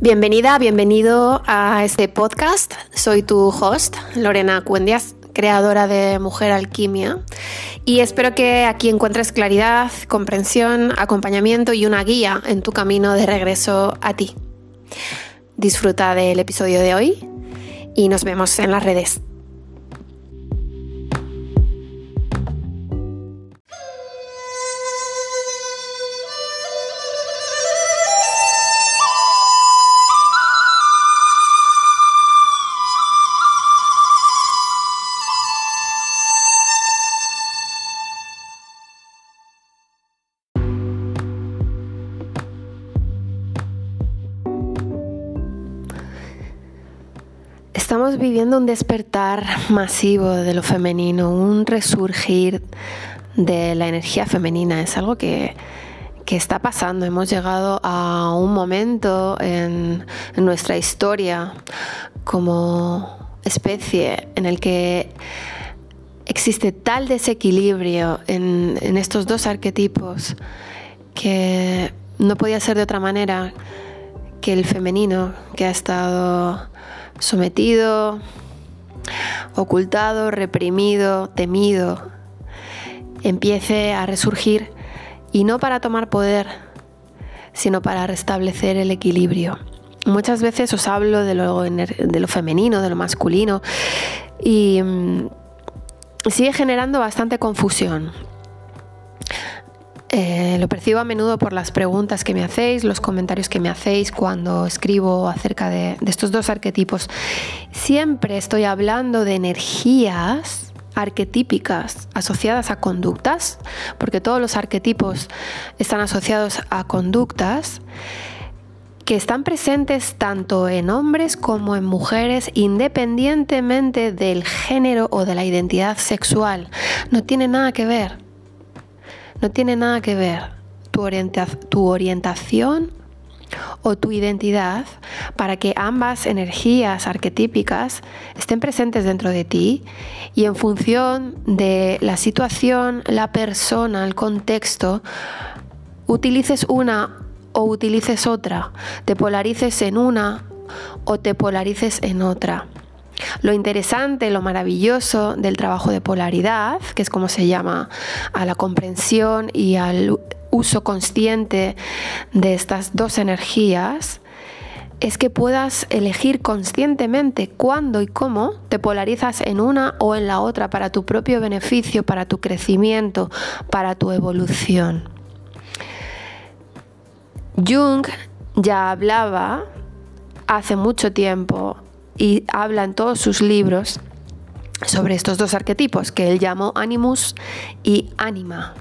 Bienvenida, bienvenido a este podcast. Soy tu host, Lorena Cuendias, creadora de Mujer Alquimia, y espero que aquí encuentres claridad, comprensión, acompañamiento y una guía en tu camino de regreso a ti. Disfruta del episodio de hoy y nos vemos en las redes. Viviendo un despertar masivo de lo femenino, un resurgir de la energía femenina. Es algo que, está pasando. Hemos llegado a un momento en, nuestra historia como especie en el que existe tal desequilibrio en, en estos dos arquetipos que no podía ser de otra manera que el femenino que ha estado sometido, ocultado, reprimido, temido, empiece a resurgir y no para tomar poder, sino para restablecer el equilibrio. Muchas veces os hablo de lo, femenino, de lo masculino y mm, sigue generando bastante confusión. Eh, lo percibo a menudo por las preguntas que me hacéis, los comentarios que me hacéis cuando escribo acerca de, estos dos arquetipos. Siempre estoy hablando de energías arquetípicas asociadas a conductas, porque todos los arquetipos están asociados a conductas que están presentes tanto en hombres como en mujeres independientemente del género o de la identidad sexual. No tiene nada que ver. No tiene nada que ver tu, orientación o tu identidad para que ambas energías arquetípicas estén presentes dentro de ti y en función de la situación, la persona, el contexto, utilices una o utilices otra, te polarices en una o te polarices en otra. Lo interesante, lo maravilloso del trabajo de polaridad, que es como se llama a la comprensión y al uso consciente de estas dos energías, es que puedas elegir conscientemente cuándo y cómo te polarizas en una o en la otra para tu propio beneficio, para tu crecimiento, para tu evolución. Jung ya hablaba hace mucho tiempo y habla en todos sus libros sobre estos dos arquetipos que él llamó animus y anima,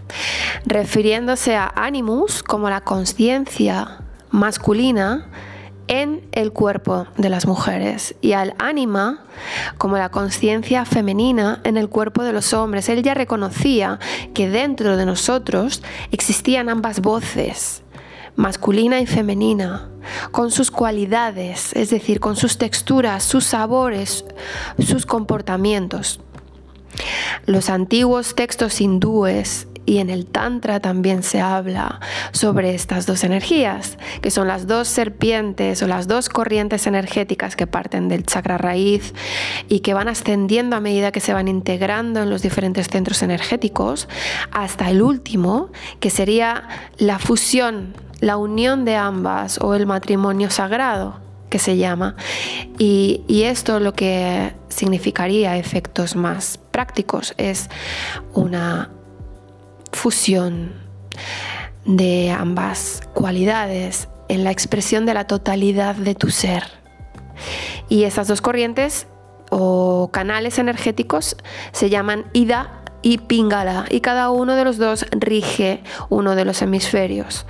refiriéndose a animus como la conciencia masculina en el cuerpo de las mujeres y al anima como la conciencia femenina en el cuerpo de los hombres. Él ya reconocía que dentro de nosotros existían ambas voces masculina y femenina, con sus cualidades, es decir, con sus texturas, sus sabores, sus comportamientos. Los antiguos textos hindúes y en el Tantra también se habla sobre estas dos energías, que son las dos serpientes o las dos corrientes energéticas que parten del chakra raíz y que van ascendiendo a medida que se van integrando en los diferentes centros energéticos, hasta el último, que sería la fusión la unión de ambas o el matrimonio sagrado que se llama. Y, esto lo que significaría efectos más prácticos es una fusión de ambas cualidades en la expresión de la totalidad de tu ser. Y esas dos corrientes o canales energéticos se llaman Ida y Pingala y cada uno de los dos rige uno de los hemisferios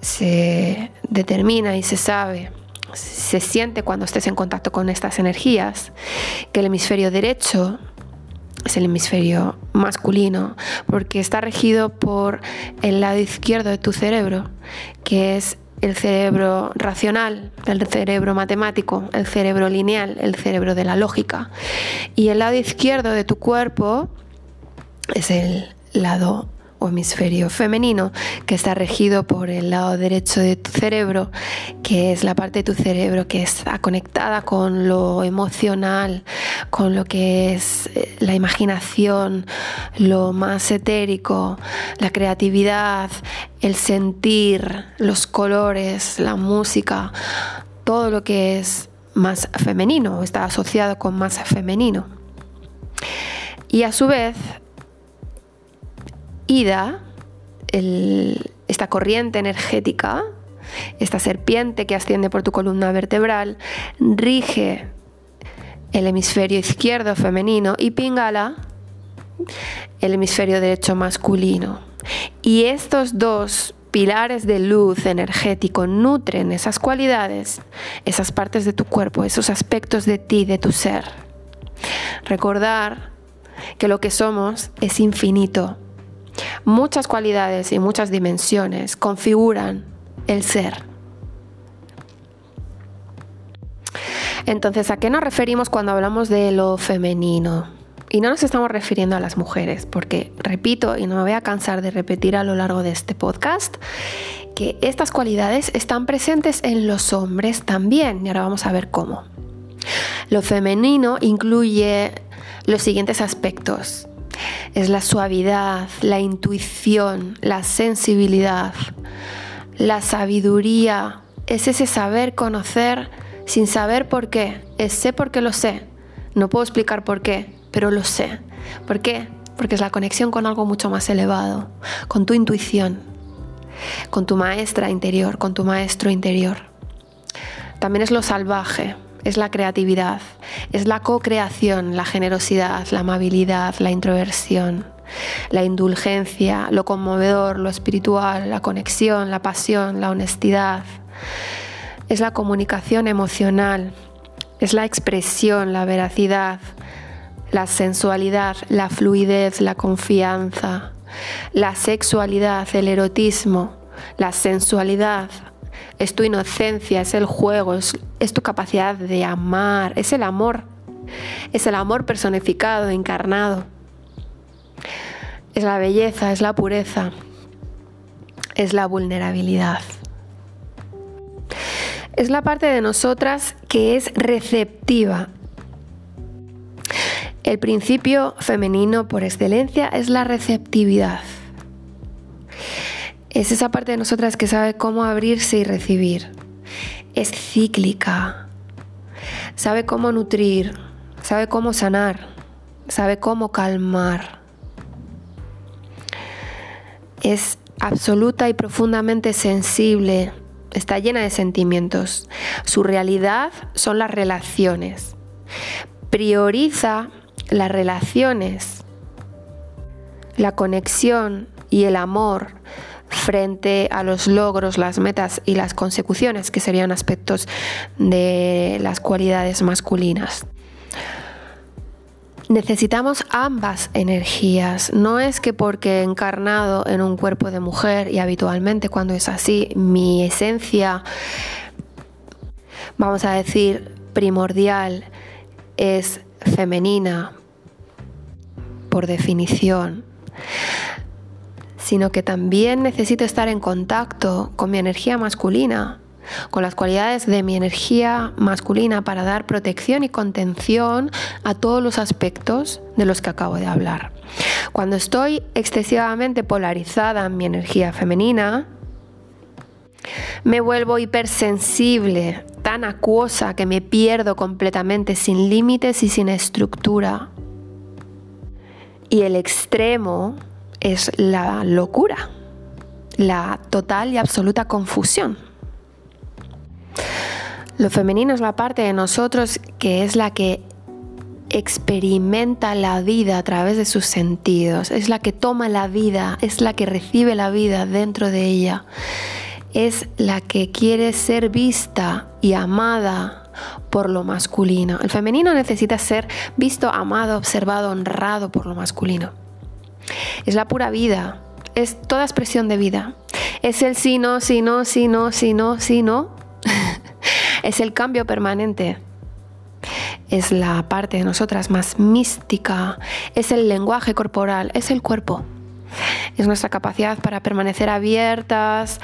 se determina y se sabe, se siente cuando estés en contacto con estas energías, que el hemisferio derecho es el hemisferio masculino, porque está regido por el lado izquierdo de tu cerebro, que es el cerebro racional, el cerebro matemático, el cerebro lineal, el cerebro de la lógica. Y el lado izquierdo de tu cuerpo es el lado o hemisferio femenino, que está regido por el lado derecho de tu cerebro, que es la parte de tu cerebro que está conectada con lo emocional, con lo que es eh, la imaginación, lo más etérico, la creatividad, el sentir, los colores, la música, todo lo que es más femenino, está asociado con más femenino. Y a su vez, Ida, esta corriente energética, esta serpiente que asciende por tu columna vertebral, rige el hemisferio izquierdo femenino y Pingala el hemisferio derecho masculino. Y estos dos pilares de luz energético nutren esas cualidades, esas partes de tu cuerpo, esos aspectos de ti, de tu ser. Recordar que lo que somos es infinito Muchas cualidades y muchas dimensiones configuran el ser. Entonces, ¿a qué nos referimos cuando hablamos de lo femenino? Y no nos estamos refiriendo a las mujeres, porque repito, y no me voy a cansar de repetir a lo largo de este podcast, que estas cualidades están presentes en los hombres también, y ahora vamos a ver cómo. Lo femenino incluye los siguientes aspectos es la suavidad, la intuición, la sensibilidad, la sabiduría, es ese saber conocer sin saber por qué, es sé porque lo sé. No puedo explicar por qué, pero lo sé. ¿Por qué? Porque es la conexión con algo mucho más elevado, con tu intuición, con tu maestra interior, con tu maestro interior. También es lo salvaje, es la creatividad, es la co-creación, la generosidad, la amabilidad, la introversión, la indulgencia, lo conmovedor, lo espiritual, la conexión, la pasión, la honestidad. Es la comunicación emocional, es la expresión, la veracidad, la sensualidad, la fluidez, la confianza, la sexualidad, el erotismo, la sensualidad, es tu inocencia, es el juego, es, tu capacidad de amar, es el amor, es el amor personificado, encarnado. Es la belleza, es la pureza, es la vulnerabilidad. Es la parte de nosotras que es receptiva. El principio femenino por excelencia es la receptividad. Es esa parte de nosotras que sabe cómo abrirse y recibir. Es cíclica. Sabe cómo nutrir, sabe cómo sanar, sabe cómo calmar. Es absoluta y profundamente sensible, está llena de sentimientos. Su realidad son las relaciones. Prioriza las relaciones, la conexión y el amor frente a los logros, las metas y las consecuciones, que serían aspectos de las cualidades masculinas. Necesitamos ambas energías. No es que porque he encarnado en un cuerpo de mujer y habitualmente cuando es así, mi esencia, vamos a decir, primordial es femenina por definición sino que también necesito estar en contacto con mi energía masculina, con las cualidades de mi energía masculina para dar protección y contención a todos los aspectos de los que acabo de hablar. Cuando estoy excesivamente polarizada en mi energía femenina, me vuelvo hipersensible, tan acuosa que me pierdo completamente sin límites y sin estructura. Y el extremo es la locura, la total y absoluta confusión. Lo femenino es la parte de nosotros que es la que experimenta la vida a través de sus sentidos, es la que toma la vida, es la que recibe la vida dentro de ella, es la que quiere ser vista y amada por lo masculino. El femenino necesita ser visto, amado, observado, honrado por lo masculino. Es la pura vida, es toda expresión de vida. Es el sí, no, sí, no, sí, no, sí, no, sí, no. Es el cambio permanente. Es la parte de nosotras más mística, es el lenguaje corporal, es el cuerpo. es nuestra capacidad para permanecer abiertas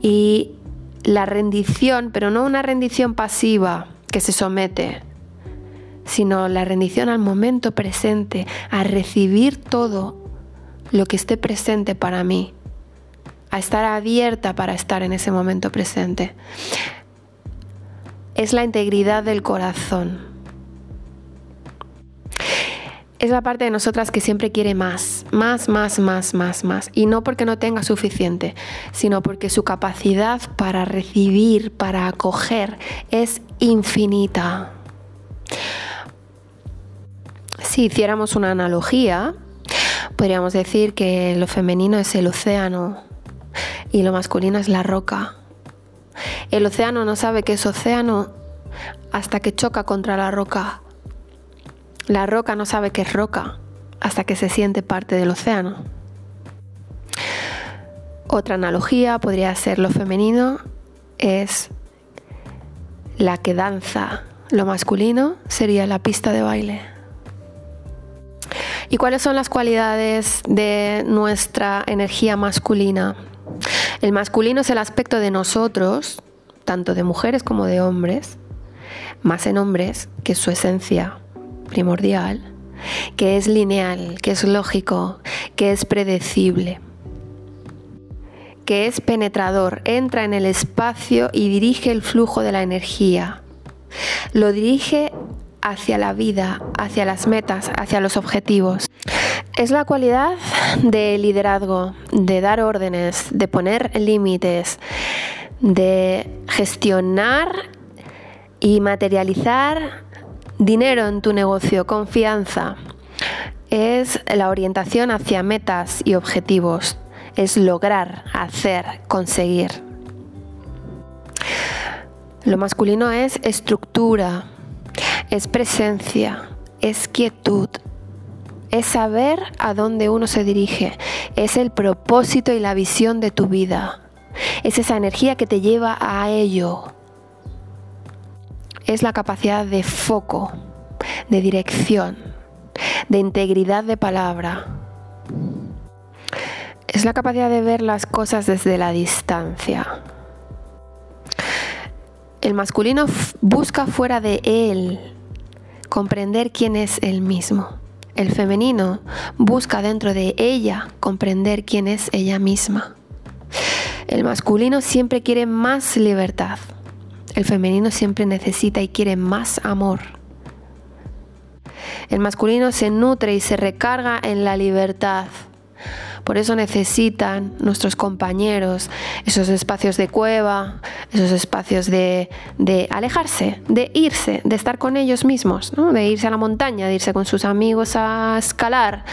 y la rendición, pero no una rendición pasiva que se somete, sino la rendición al momento presente, a recibir todo lo que esté presente para mí, a estar abierta para estar en ese momento presente. Es la integridad del corazón. Es la parte de nosotras que siempre quiere más, más, más, más, más, más. Y no porque no tenga suficiente, sino porque su capacidad para recibir, para acoger, es infinita. Si hiciéramos una analogía, podríamos decir que lo femenino es el océano y lo masculino es la roca. El océano no sabe que es océano hasta que choca contra la roca. La roca no sabe que es roca hasta que se siente parte del océano. Otra analogía podría ser lo femenino es la que danza. Lo masculino sería la pista de baile. ¿Y cuáles son las cualidades de nuestra energía masculina? El masculino es el aspecto de nosotros, tanto de mujeres como de hombres, más en hombres, que es su esencia primordial, que es lineal, que es lógico, que es predecible, que es penetrador, entra en el espacio y dirige el flujo de la energía. Lo dirige hacia la vida, hacia las metas, hacia los objetivos. Es la cualidad de liderazgo, de dar órdenes, de poner límites, de gestionar y materializar dinero en tu negocio, confianza. Es la orientación hacia metas y objetivos. Es lograr, hacer, conseguir. Lo masculino es estructura, es presencia, es quietud, es saber a dónde uno se dirige, es el propósito y la visión de tu vida, es esa energía que te lleva a ello, es la capacidad de foco, de dirección, de integridad de palabra. Es la capacidad de ver las cosas desde la distancia. El masculino busca fuera de él comprender quién es él mismo. El femenino busca dentro de ella comprender quién es ella misma. El masculino siempre quiere más libertad. El femenino siempre necesita y quiere más amor. El masculino se nutre y se recarga en la libertad. Por eso necesitan nuestros compañeros esos espacios de cueva, esos espacios de, alejarse, de irse, de estar con ellos mismos, de irse a la montaña, de irse con sus amigos a escalar.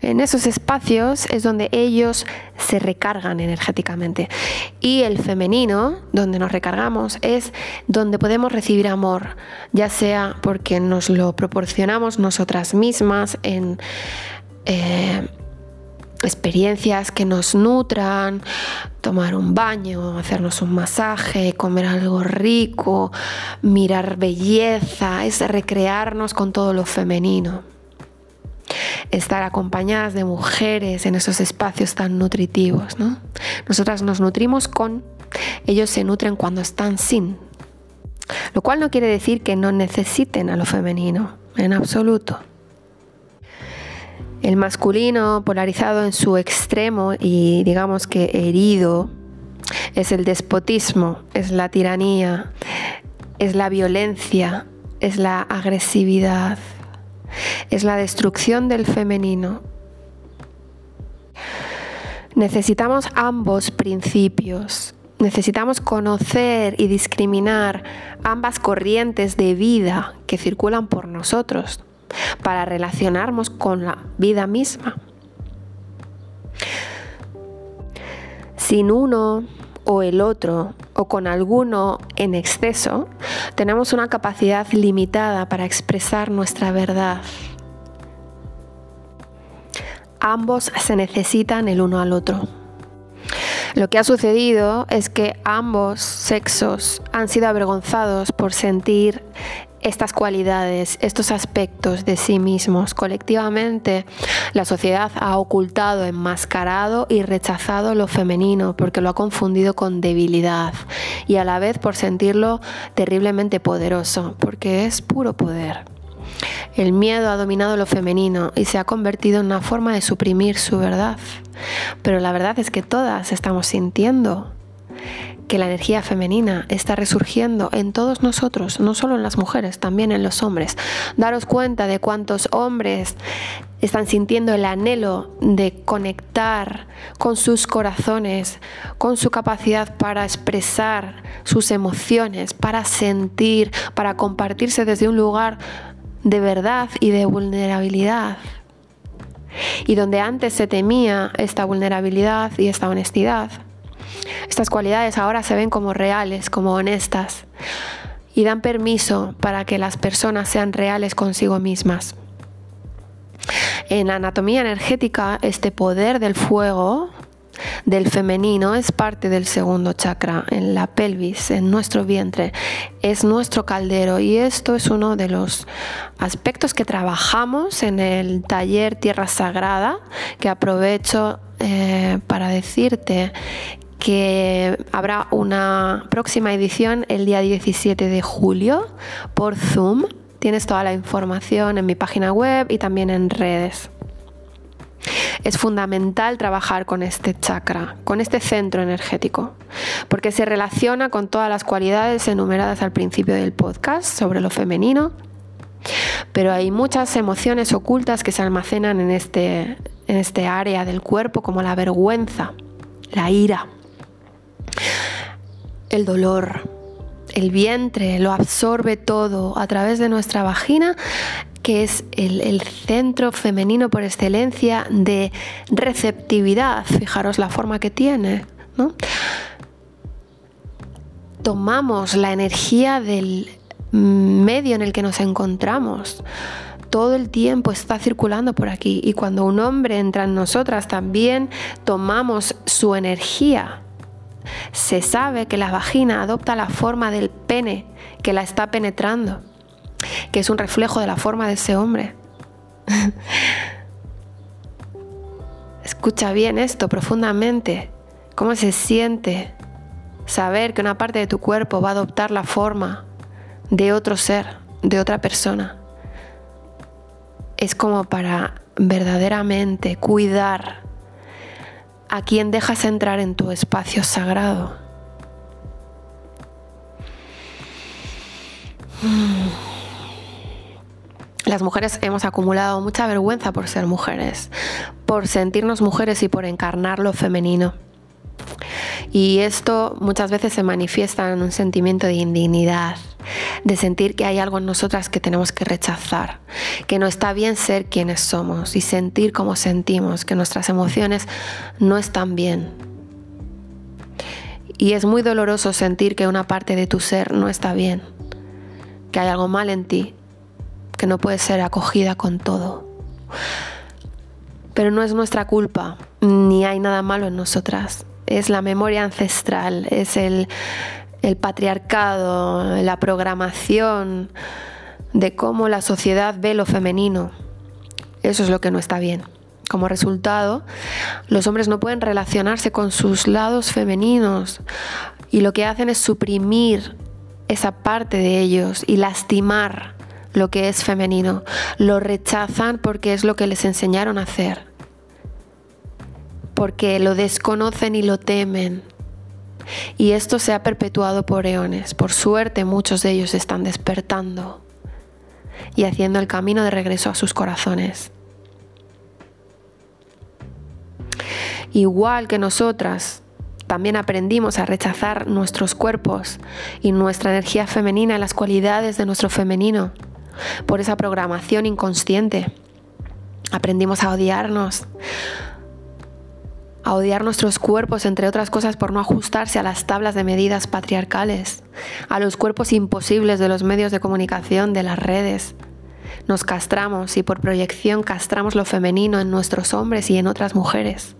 En esos espacios es donde ellos se recargan energéticamente. Y el femenino, donde nos recargamos, es donde podemos recibir amor, ya sea porque nos lo proporcionamos nosotras mismas en eh, experiencias que nos nutran, tomar un baño, hacernos un masaje, comer algo rico, mirar belleza, es recrearnos con todo lo femenino. Estar acompañadas de mujeres en esos espacios tan nutritivos. ¿no? Nosotras nos nutrimos con, ellos se nutren cuando están sin. Lo cual no quiere decir que no necesiten a lo femenino, en absoluto. El masculino polarizado en su extremo y digamos que herido es el despotismo, es la tiranía, es la violencia, es la agresividad, es la destrucción del femenino. Necesitamos ambos principios. Necesitamos conocer y discriminar ambas corrientes de vida que circulan por nosotros para relacionarnos con la vida misma. Sin uno o el otro o con alguno en exceso, tenemos una capacidad limitada para expresar nuestra verdad. Ambos se necesitan el uno al otro. Lo que ha sucedido es que ambos sexos han sido avergonzados por sentir estas cualidades, estos aspectos de sí mismos. Colectivamente, la sociedad ha ocultado, enmascarado y rechazado lo femenino porque lo ha confundido con debilidad y a la vez por sentirlo terriblemente poderoso, porque es puro poder. El miedo ha dominado lo femenino y se ha convertido en una forma de suprimir su verdad. Pero la verdad es que todas estamos sintiendo que la energía femenina está resurgiendo en todos nosotros, no solo en las mujeres, también en los hombres. Daros cuenta de cuántos hombres están sintiendo el anhelo de conectar con sus corazones, con su capacidad para expresar sus emociones, para sentir, para compartirse desde un lugar de verdad y de vulnerabilidad. Y donde antes se temía esta vulnerabilidad y esta honestidad, estas cualidades ahora se ven como reales, como honestas y dan permiso para que las personas sean reales consigo mismas. En la anatomía energética, este poder del fuego, del femenino, es parte del segundo chakra, en la pelvis, en nuestro vientre, es nuestro caldero y esto es uno de los aspectos que trabajamos en el taller Tierra Sagrada, que aprovecho eh, para decirte que habrá una próxima edición el día 17 de julio por Zoom. Tienes toda la información en mi página web y también en redes. Es fundamental trabajar con este chakra, con este centro energético, porque se relaciona con todas las cualidades enumeradas al principio del podcast sobre lo femenino, pero hay muchas emociones ocultas que se almacenan en este, en este área del cuerpo, como la vergüenza, la ira, el dolor, el vientre lo absorbe todo a través de nuestra vagina, que es el, centro femenino por excelencia de receptividad. Fijaros la forma que tiene. Tomamos la energía del medio en el que nos encontramos. Todo el tiempo está circulando por aquí y cuando un hombre entra en nosotras también tomamos su energía se sabe que la vagina adopta la forma del pene que la está penetrando, que es un reflejo de la forma de ese hombre. Escucha bien esto profundamente. ¿Cómo se siente saber que una parte de tu cuerpo va a adoptar la forma de otro ser, de otra persona? Es como para verdaderamente cuidar a quien dejas entrar en tu espacio sagrado. Las mujeres hemos acumulado mucha vergüenza por ser mujeres, por sentirnos mujeres y por encarnar lo femenino. Y esto muchas veces se manifiesta en un sentimiento de indignidad, de sentir que hay algo en nosotras que tenemos que rechazar, que no está bien ser quienes somos y sentir como sentimos, que nuestras emociones no están bien. Y es muy doloroso sentir que una parte de tu ser no está bien, que hay algo mal en ti, que no puedes ser acogida con todo. Pero no es nuestra culpa, ni hay nada malo en nosotras es la memoria ancestral, es el, patriarcado, la programación de cómo la sociedad ve lo femenino. Eso es lo que no está bien. Como resultado, los hombres no pueden relacionarse con sus lados femeninos y lo que hacen es suprimir esa parte de ellos y lastimar lo que es femenino. Lo rechazan porque es lo que les enseñaron a hacer porque lo desconocen y lo temen. Y esto se ha perpetuado por eones. Por suerte muchos de ellos están despertando y haciendo el camino de regreso a sus corazones. Igual que nosotras, también aprendimos a rechazar nuestros cuerpos y nuestra energía femenina las cualidades de nuestro femenino por esa programación inconsciente. Aprendimos a odiarnos, a odiar nuestros cuerpos, entre otras cosas, por no ajustarse a las tablas de medidas patriarcales, a los cuerpos imposibles de los medios de comunicación, de las redes. Nos castramos y por proyección castramos lo femenino en nuestros hombres y en otras mujeres.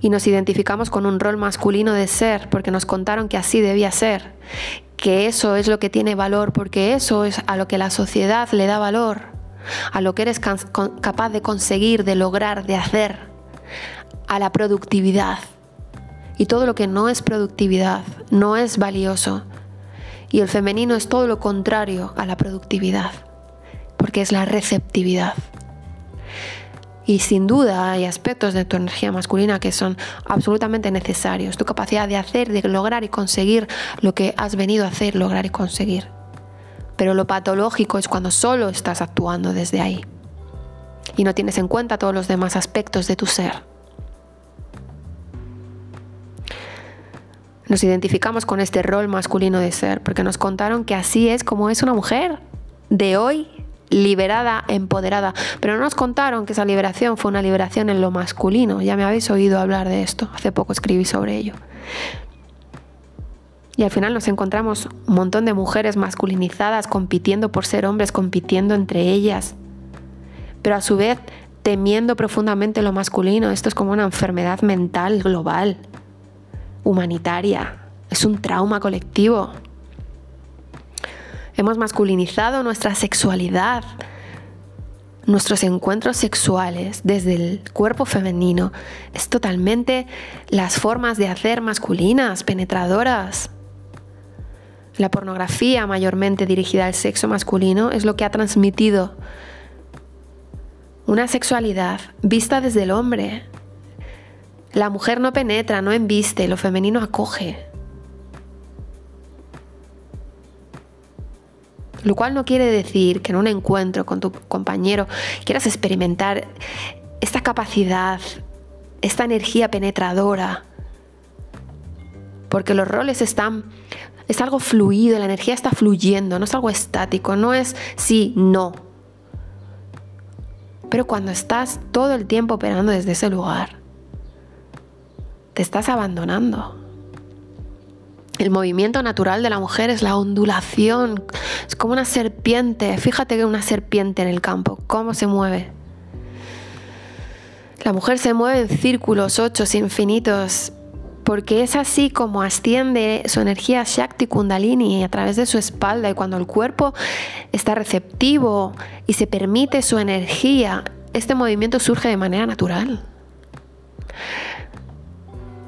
Y nos identificamos con un rol masculino de ser porque nos contaron que así debía ser. que eso es lo que tiene valor, porque eso es a lo que la sociedad le da valor, a lo que eres capaz de conseguir, de lograr, de hacer, a la productividad. Y todo lo que no es productividad no es valioso. Y el femenino es todo lo contrario a la productividad, porque es la receptividad. Y sin duda hay aspectos de tu energía masculina que son absolutamente necesarios. Tu capacidad de hacer, de lograr y conseguir lo que has venido a hacer, lograr y conseguir. Pero lo patológico es cuando solo estás actuando desde ahí y no tienes en cuenta todos los demás aspectos de tu ser. Nos identificamos con este rol masculino de ser porque nos contaron que así es como es una mujer de hoy liberada, empoderada. Pero no nos contaron que esa liberación fue una liberación en lo masculino. Ya me habéis oído hablar de esto. Hace poco escribí sobre ello. Y al final nos encontramos un montón de mujeres masculinizadas compitiendo por ser hombres, compitiendo entre ellas. Pero a su vez temiendo profundamente lo masculino. Esto es como una enfermedad mental global, humanitaria. Es un trauma colectivo. Hemos masculinizado nuestra sexualidad, nuestros encuentros sexuales desde el cuerpo femenino. Es totalmente las formas de hacer masculinas, penetradoras. La pornografía mayormente dirigida al sexo masculino es lo que ha transmitido una sexualidad vista desde el hombre. La mujer no penetra, no embiste, lo femenino acoge. Lo cual no quiere decir que en un encuentro con tu compañero quieras experimentar esta capacidad, esta energía penetradora. Porque los roles están... Es algo fluido, la energía está fluyendo, no es algo estático, no es sí, no. Pero cuando estás todo el tiempo operando desde ese lugar, te estás abandonando. El movimiento natural de la mujer es la ondulación. Es como una serpiente. Fíjate que una serpiente en el campo, cómo se mueve. La mujer se mueve en círculos, ochos infinitos, porque es así como asciende su energía Shakti Kundalini a través de su espalda y cuando el cuerpo está receptivo y se permite su energía, este movimiento surge de manera natural,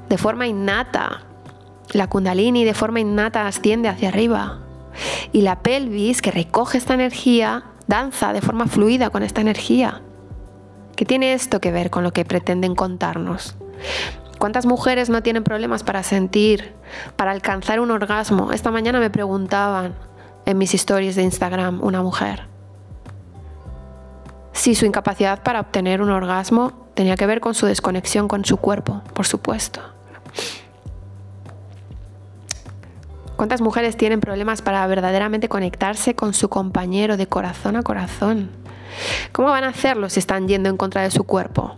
de forma innata, la kundalini de forma innata asciende hacia arriba y la pelvis que recoge esta energía danza de forma fluida con esta energía. ¿Qué tiene esto que ver con lo que pretenden contarnos? ¿Cuántas mujeres no tienen problemas para sentir, para alcanzar un orgasmo? Esta mañana me preguntaban en mis stories de Instagram una mujer si su incapacidad para obtener un orgasmo tenía que ver con su desconexión con su cuerpo, por supuesto. ¿Cuántas mujeres tienen problemas para verdaderamente conectarse con su compañero de corazón a corazón? ¿Cómo van a hacerlo si están yendo en contra de su cuerpo?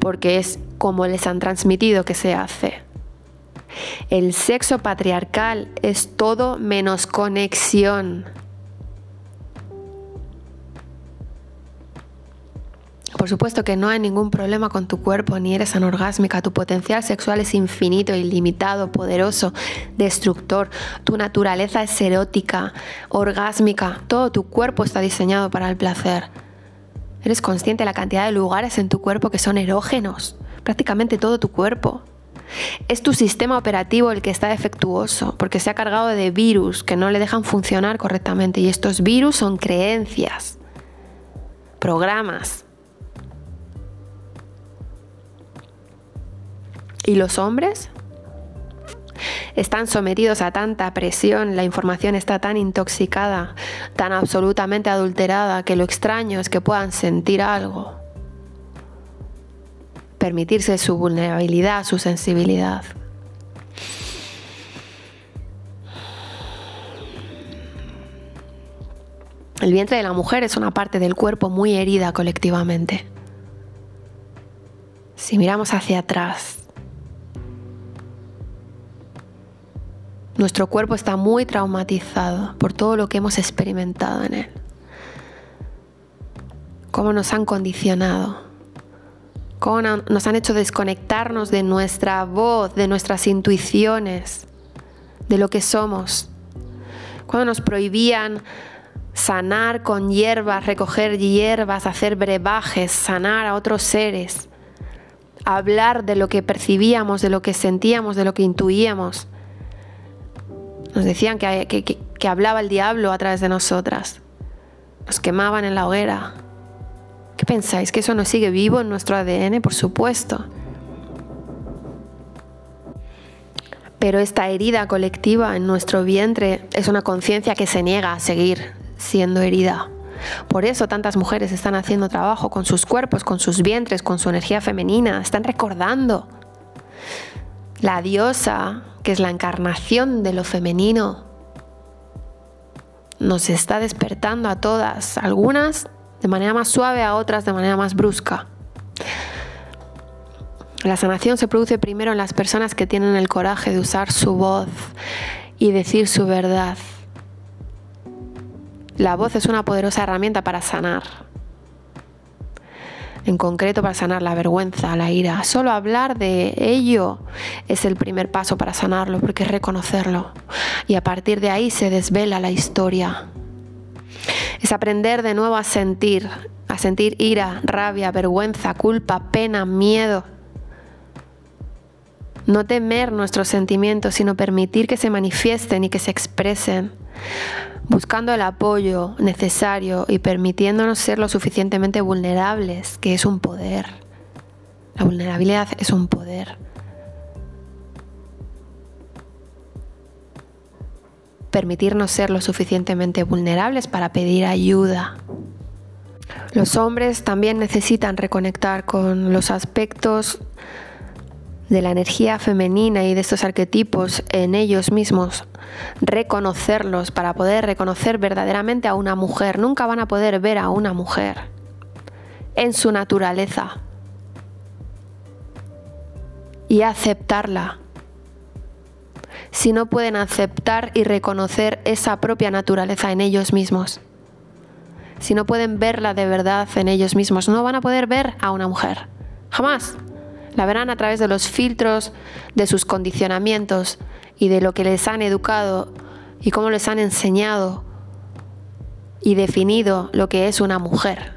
Porque es como les han transmitido que se hace. El sexo patriarcal es todo menos conexión. Por supuesto que no hay ningún problema con tu cuerpo, ni eres anorgásmica. Tu potencial sexual es infinito, ilimitado, poderoso, destructor. Tu naturaleza es erótica, orgásmica. Todo tu cuerpo está diseñado para el placer. Eres consciente de la cantidad de lugares en tu cuerpo que son erógenos. Prácticamente todo tu cuerpo. Es tu sistema operativo el que está defectuoso, porque se ha cargado de virus que no le dejan funcionar correctamente. Y estos virus son creencias, programas, ¿Y los hombres? Están sometidos a tanta presión, la información está tan intoxicada, tan absolutamente adulterada, que lo extraño es que puedan sentir algo. Permitirse su vulnerabilidad, su sensibilidad. El vientre de la mujer es una parte del cuerpo muy herida colectivamente. Si miramos hacia atrás, Nuestro cuerpo está muy traumatizado por todo lo que hemos experimentado en él. Cómo nos han condicionado. Cómo nos han hecho desconectarnos de nuestra voz, de nuestras intuiciones, de lo que somos. cuando nos prohibían sanar con hierbas, recoger hierbas, hacer brebajes, sanar a otros seres, hablar de lo que percibíamos, de lo que sentíamos, de lo que intuíamos. Nos decían que, hablaba el diablo a través de nosotras. Nos quemaban en la hoguera. ¿Qué pensáis? ¿Que eso no sigue vivo en nuestro ADN? Por supuesto. Pero esta herida colectiva en nuestro vientre es una conciencia que se niega a seguir siendo herida. Por eso tantas mujeres están haciendo trabajo con sus cuerpos, con sus vientres, con su energía femenina, están recordando. La diosa, que es la encarnación de lo femenino, nos está despertando a todas, algunas de manera más suave, a otras de manera más brusca. La sanación se produce primero en las personas que tienen el coraje de usar su voz y decir su verdad. La voz es una poderosa herramienta para sanar. En concreto para sanar la vergüenza, la ira. Solo hablar de ello es el primer paso para sanarlo, porque es reconocerlo. Y a partir de ahí se desvela la historia. Es aprender de nuevo a sentir, a sentir ira, rabia, vergüenza, culpa, pena, miedo, no temer nuestros sentimientos, sino permitir que se manifiesten y que se expresen, buscando el apoyo necesario y permitiéndonos ser lo suficientemente vulnerables, que es un poder. La vulnerabilidad es un poder. Permitirnos ser lo suficientemente vulnerables para pedir ayuda. Los hombres también necesitan reconectar con los aspectos de la energía femenina y de estos arquetipos en ellos mismos, reconocerlos para poder reconocer verdaderamente a una mujer. Nunca van a poder ver a una mujer en su naturaleza y aceptarla. Si no pueden aceptar y reconocer esa propia naturaleza en ellos mismos, si no pueden verla de verdad en ellos mismos, no van a poder ver a una mujer. Jamás. La verán a través de los filtros de sus condicionamientos y de lo que les han educado y cómo les han enseñado y definido lo que es una mujer.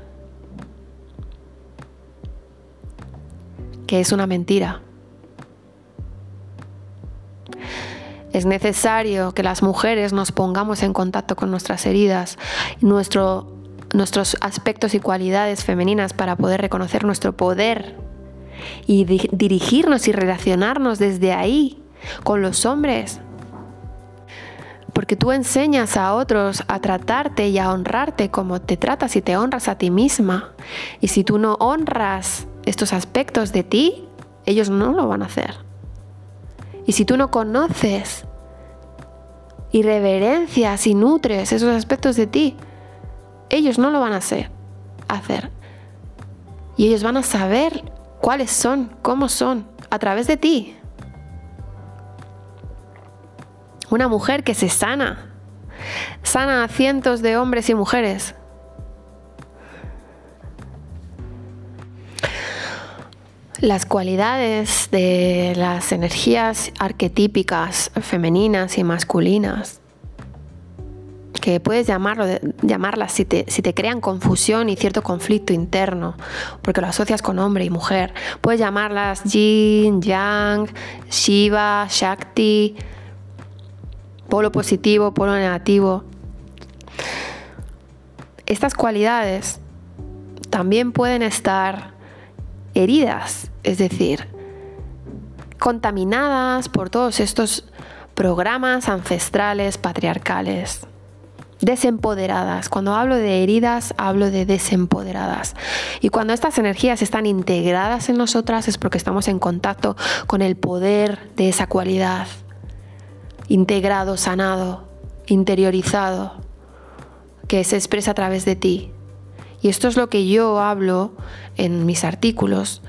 Que es una mentira. Es necesario que las mujeres nos pongamos en contacto con nuestras heridas, nuestro, nuestros aspectos y cualidades femeninas para poder reconocer nuestro poder y dirigirnos y relacionarnos desde ahí con los hombres. Porque tú enseñas a otros a tratarte y a honrarte como te tratas y te honras a ti misma. Y si tú no honras estos aspectos de ti, ellos no lo van a hacer. Y si tú no conoces y reverencias y nutres esos aspectos de ti, ellos no lo van a hacer. hacer. Y ellos van a saber cuáles son, cómo son, a través de ti. Una mujer que se sana, sana a cientos de hombres y mujeres. Las cualidades de las energías arquetípicas femeninas y masculinas que puedes llamarlo, llamarlas si te, si te crean confusión y cierto conflicto interno, porque lo asocias con hombre y mujer. Puedes llamarlas Yin, Yang, Shiva, Shakti, polo positivo, polo negativo. Estas cualidades también pueden estar heridas, es decir, contaminadas por todos estos programas ancestrales patriarcales desempoderadas. Cuando hablo de heridas, hablo de desempoderadas. Y cuando estas energías están integradas en nosotras es porque estamos en contacto con el poder de esa cualidad. Integrado, sanado, interiorizado, que se expresa a través de ti. Y esto es lo que yo hablo en mis artículos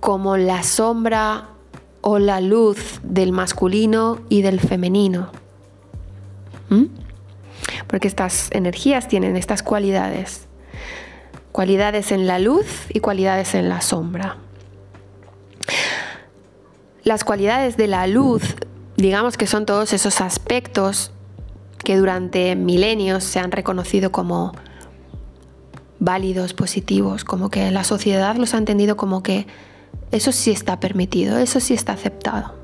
como la sombra o la luz del masculino y del femenino. ¿Mm? Porque estas energías tienen estas cualidades. Cualidades en la luz y cualidades en la sombra. Las cualidades de la luz digamos que son todos esos aspectos que durante milenios se han reconocido como válidos, positivos, como que la sociedad los ha entendido como que eso sí está permitido, eso sí está aceptado.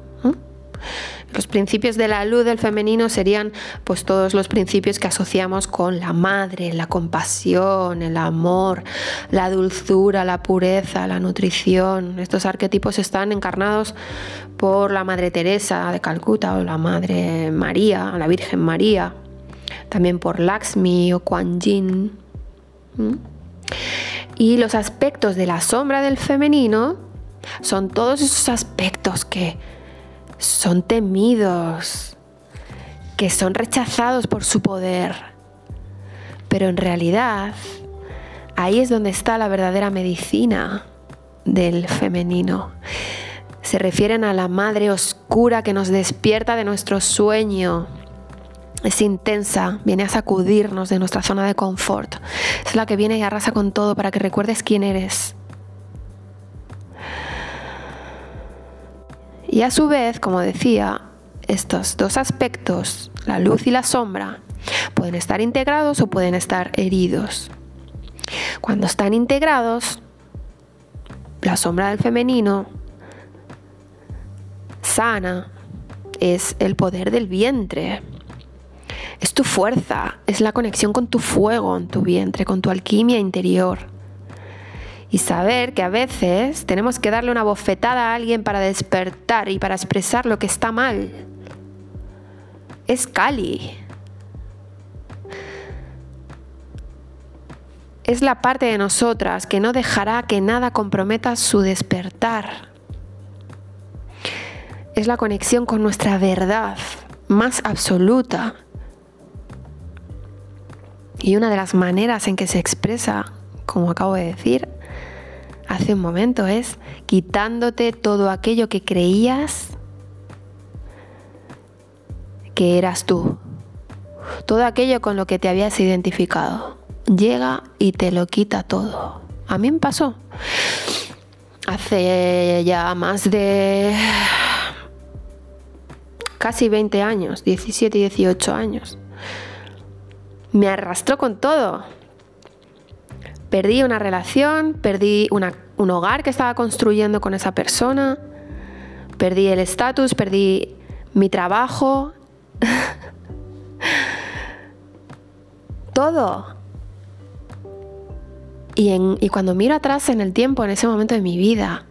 Los principios de la luz del femenino serían pues todos los principios que asociamos con la madre, la compasión, el amor, la dulzura, la pureza, la nutrición. Estos arquetipos están encarnados por la Madre Teresa de Calcuta o la Madre María, la Virgen María, también por Lakshmi o Kuan Yin. Y los aspectos de la sombra del femenino son todos esos aspectos que son temidos, que son rechazados por su poder. Pero en realidad, ahí es donde está la verdadera medicina del femenino. Se refieren a la madre oscura que nos despierta de nuestro sueño. Es intensa, viene a sacudirnos de nuestra zona de confort. Es la que viene y arrasa con todo para que recuerdes quién eres Y a su vez, como decía, estos dos aspectos, la luz y la sombra, pueden estar integrados o pueden estar heridos. Cuando están integrados, la sombra del femenino sana es el poder del vientre. Es tu fuerza, es la conexión con tu fuego en tu vientre, con tu alquimia interior y saber que a veces tenemos que darle una bofetada a alguien para despertar y para expresar lo que está mal. Es Cali. Es la parte de nosotras que no dejará que nada comprometa su despertar. Es la conexión con nuestra verdad más absoluta. Y una de las maneras en que se expresa, como acabo de decir, hace un momento, es quitándote todo aquello que creías que eras tú. Todo aquello con lo que te habías identificado. Llega y te lo quita todo. A mí me pasó. Hace ya más de casi 20 años, 17 y 18 años. Me arrastró con todo Perdí una relación, perdí un hogar que estaba construyendo con esa persona, perdí el estatus, perdí mi trabajo, todo. Y, y cuando miro atrás en el tiempo, en ese momento de mi vida,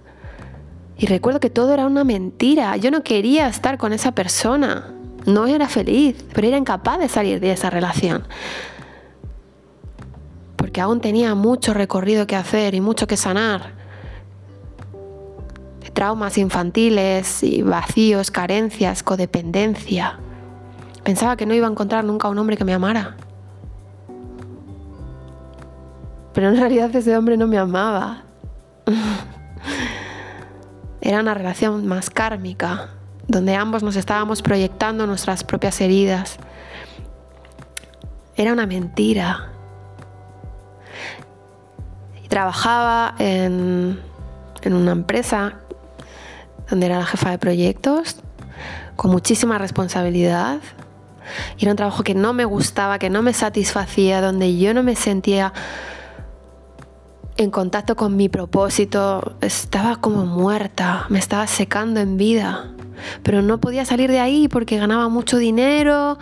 y recuerdo que todo era una mentira, yo no quería estar con esa persona, no era feliz, pero era incapaz de salir de esa relación porque aún tenía mucho recorrido que hacer y mucho que sanar. Traumas infantiles y vacíos, carencias, codependencia. Pensaba que no iba a encontrar nunca un hombre que me amara. Pero en realidad ese hombre no me amaba. Era una relación más kármica, donde ambos nos estábamos proyectando nuestras propias heridas. Era una mentira trabajaba en, una empresa donde era la jefa de proyectos, con muchísima responsabilidad. Y era un trabajo que no me gustaba, que no me satisfacía, donde yo no me sentía en contacto con mi propósito. Estaba como muerta, me estaba secando en vida. Pero no podía salir de ahí porque ganaba mucho dinero.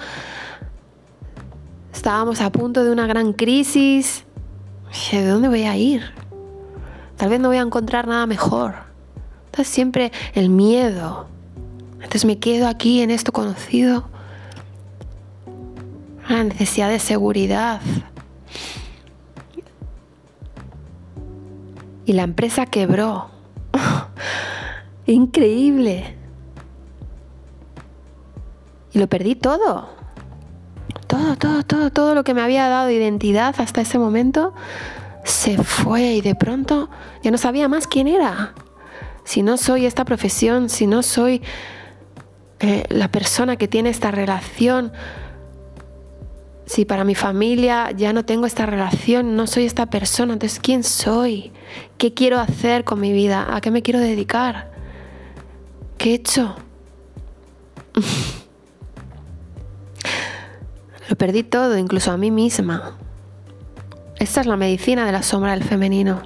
Estábamos a punto de una gran crisis ¿de dónde voy a ir? Tal vez no voy a encontrar nada mejor. Entonces siempre el miedo. Entonces me quedo aquí en esto conocido. La necesidad de seguridad. Y la empresa quebró. Increíble. Y lo perdí todo todo, todo, todo, lo que me había dado identidad hasta ese momento se fue y de pronto ya no sabía más quién era. Si no soy esta profesión, si no soy eh, la persona que tiene esta relación, si para mi familia ya no tengo esta relación, no soy esta persona, entonces ¿quién soy? ¿Qué quiero hacer con mi vida? ¿A qué me quiero dedicar? ¿Qué he hecho? Lo perdí todo, incluso a mí misma. Esta es la medicina de la sombra del femenino.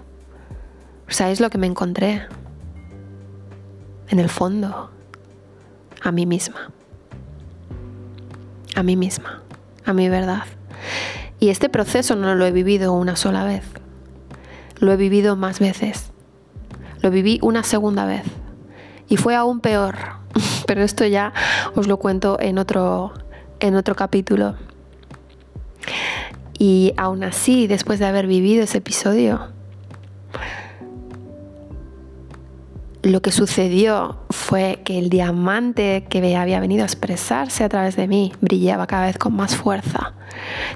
¿Sabéis lo que me encontré? En el fondo, a mí misma. A mí misma, a mi verdad. Y este proceso no lo he vivido una sola vez. Lo he vivido más veces. Lo viví una segunda vez. Y fue aún peor. Pero esto ya os lo cuento en otro, en otro capítulo. Y aún así, después de haber vivido ese episodio, lo que sucedió fue que el diamante que había venido a expresarse a través de mí brillaba cada vez con más fuerza,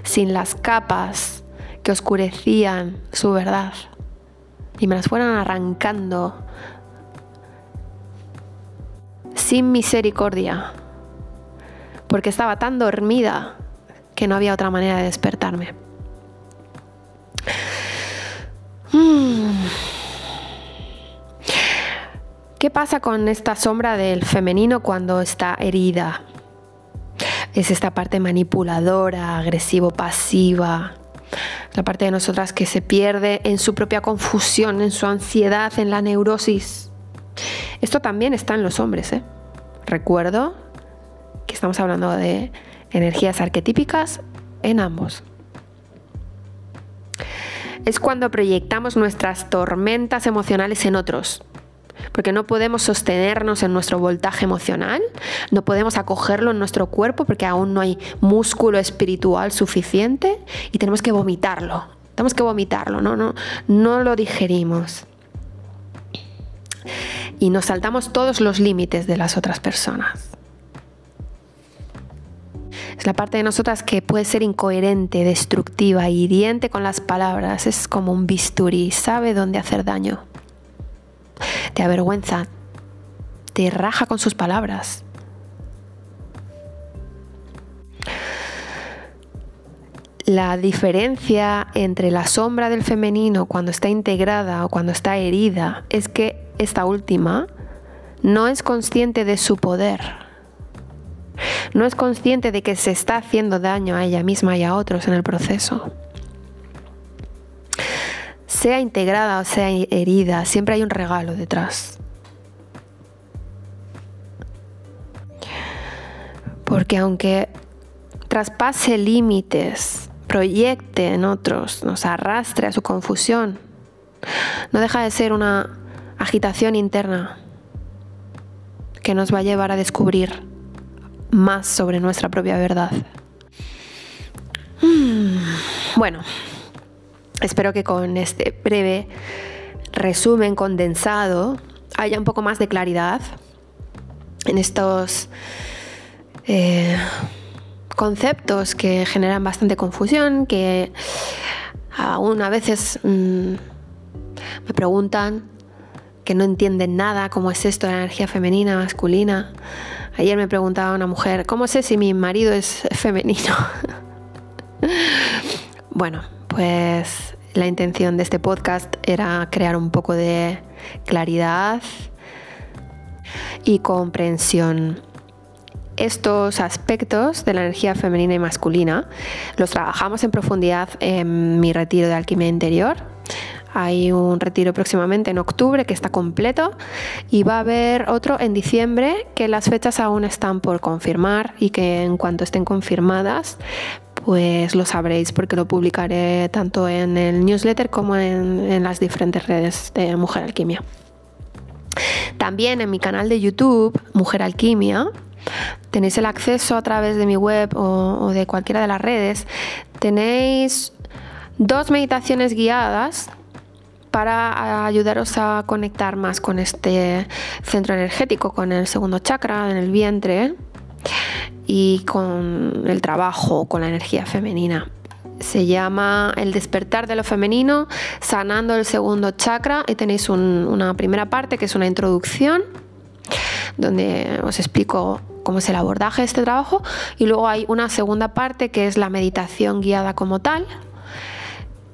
sin las capas que oscurecían su verdad. Y me las fueron arrancando sin misericordia, porque estaba tan dormida que no había otra manera de despertarme. Mm. ¿Qué pasa con esta sombra del femenino cuando está herida? Es esta parte manipuladora, agresivo-pasiva, la parte de nosotras que se pierde en su propia confusión, en su ansiedad, en la neurosis. Esto también está en los hombres. ¿eh? Recuerdo que estamos hablando de energías arquetípicas en ambos. Es cuando proyectamos nuestras tormentas emocionales en otros, porque no podemos sostenernos en nuestro voltaje emocional, no podemos acogerlo en nuestro cuerpo porque aún no hay músculo espiritual suficiente y tenemos que vomitarlo. Tenemos que vomitarlo, no, no, no lo digerimos. Y nos saltamos todos los límites de las otras personas. Es la parte de nosotras que puede ser incoherente, destructiva, hiriente con las palabras. Es como un bisturí, sabe dónde hacer daño. Te avergüenza, te raja con sus palabras. La diferencia entre la sombra del femenino cuando está integrada o cuando está herida es que esta última no es consciente de su poder no es consciente de que se está haciendo daño a ella misma y a otros en el proceso. Sea integrada o sea herida, siempre hay un regalo detrás. Porque aunque traspase límites, proyecte en otros, nos arrastre a su confusión, no deja de ser una agitación interna que nos va a llevar a descubrir más sobre nuestra propia verdad. Hmm, bueno, espero que con este breve resumen condensado haya un poco más de claridad en estos eh, conceptos que generan bastante confusión, que aún a veces mm, me preguntan que no entienden nada, cómo es esto de la energía femenina, masculina. Ayer me preguntaba una mujer, ¿cómo sé si mi marido es femenino? bueno, pues la intención de este podcast era crear un poco de claridad y comprensión. Estos aspectos de la energía femenina y masculina los trabajamos en profundidad en mi retiro de alquimia interior hay un retiro próximamente en octubre que está completo y va a haber otro en diciembre que las fechas aún están por confirmar y que en cuanto estén confirmadas pues lo sabréis porque lo publicaré tanto en el newsletter como en, las diferentes redes de Mujer Alquimia. También en mi canal de YouTube, Mujer Alquimia, tenéis el acceso a través de mi web o de cualquiera de las redes. Tenéis dos meditaciones guiadas para ayudaros a conectar más con este centro energético, con el segundo chakra, en el vientre y con el trabajo, con la energía femenina. Se llama El despertar de lo femenino, sanando el segundo chakra y tenéis una primera parte que es una introducción donde os explico cómo es el abordaje de este trabajo y luego hay una segunda parte que es la meditación guiada como tal,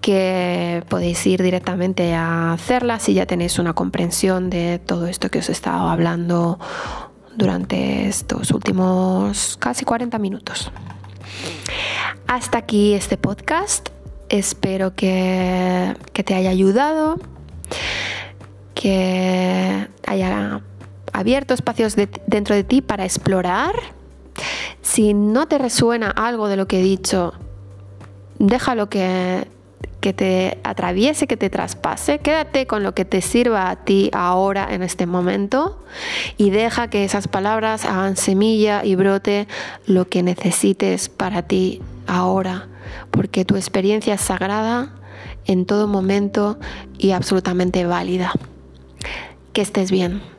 que podéis ir directamente a hacerla si ya tenéis una comprensión de todo esto que os he estado hablando durante estos últimos casi 40 minutos. Hasta aquí este podcast. Espero que, te haya ayudado, que haya abierto espacios dentro de ti para explorar. Si no te resuena algo de lo que he dicho, déjalo que, que te atraviese, que te traspase. Quédate con lo que te sirva a ti ahora, en este momento, y deja que esas palabras hagan semilla y brote lo que necesites para ti ahora, porque tu experiencia es sagrada en todo momento y absolutamente válida. Que estés bien.